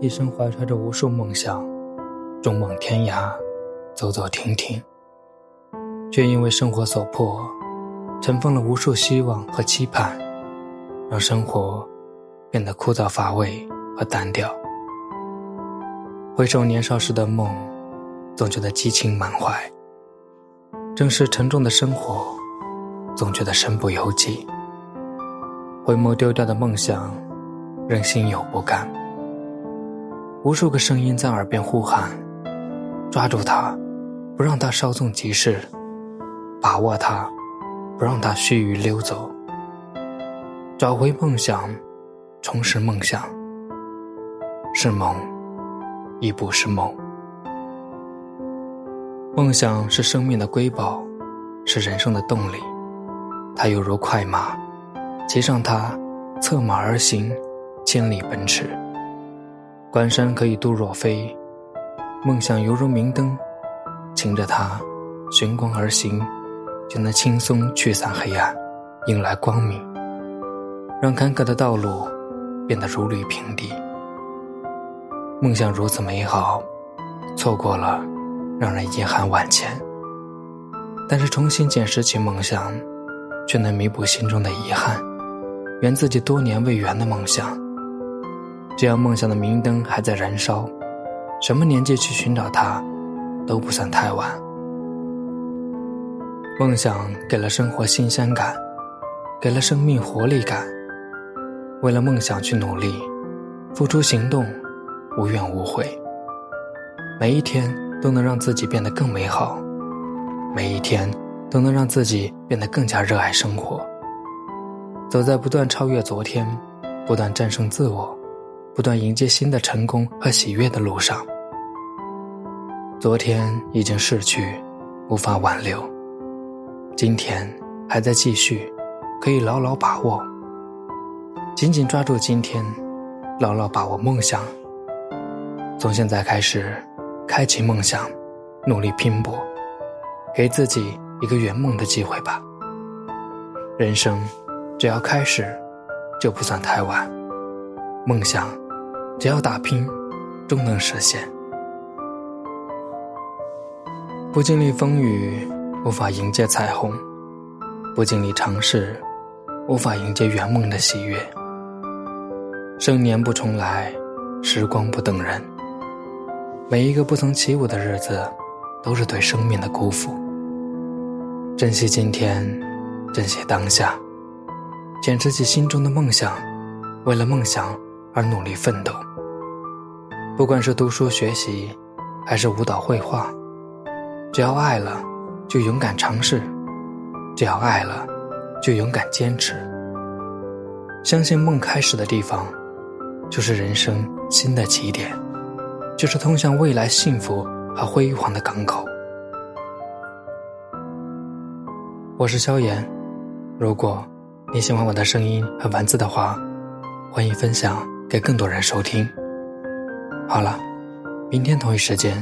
一生怀揣着无数梦想，纵梦天涯，走走停停，却因为生活所迫，尘封了无数希望和期盼，让生活变得枯燥乏味和单调。回首年少时的梦，总觉得激情满怀；正是沉重的生活，总觉得身不由己。回眸丢掉的梦想，仍心有不甘。无数个声音在耳边呼喊：抓住它，不让它稍纵即逝；把握它，不让它须臾溜走。找回梦想，重拾梦想，是梦。亦不是梦。梦想是生命的瑰宝，是人生的动力。它犹如快马，骑上它，策马而行，千里奔驰。关山可以度若飞，梦想犹如明灯，擎着它，寻光而行，就能轻松驱散黑暗，迎来光明，让坎坷的道路变得如履平地。梦想如此美好，错过了，让人遗憾万千。但是重新捡拾起梦想，却能弥补心中的遗憾，圆自己多年未圆的梦想。只要梦想的明灯还在燃烧，什么年纪去寻找它，都不算太晚。梦想给了生活新鲜感，给了生命活力感。为了梦想去努力，付出行动。无怨无悔，每一天都能让自己变得更美好，每一天都能让自己变得更加热爱生活。走在不断超越昨天、不断战胜自我、不断迎接新的成功和喜悦的路上。昨天已经逝去，无法挽留；今天还在继续，可以牢牢把握。紧紧抓住今天，牢牢把握梦想。从现在开始，开启梦想，努力拼搏，给自己一个圆梦的机会吧。人生，只要开始，就不算太晚。梦想，只要打拼，终能实现。不经历风雨，无法迎接彩虹；不经历尝试，无法迎接圆梦的喜悦。生年不重来，时光不等人。每一个不曾起舞的日子，都是对生命的辜负。珍惜今天，珍惜当下，坚持起心中的梦想，为了梦想而努力奋斗。不管是读书学习，还是舞蹈绘画，只要爱了，就勇敢尝试；只要爱了，就勇敢坚持。相信梦开始的地方，就是人生新的起点。就是通向未来幸福和辉煌的港口。我是萧炎，如果你喜欢我的声音和文字的话，欢迎分享给更多人收听。好了，明天同一时间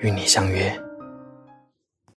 与你相约。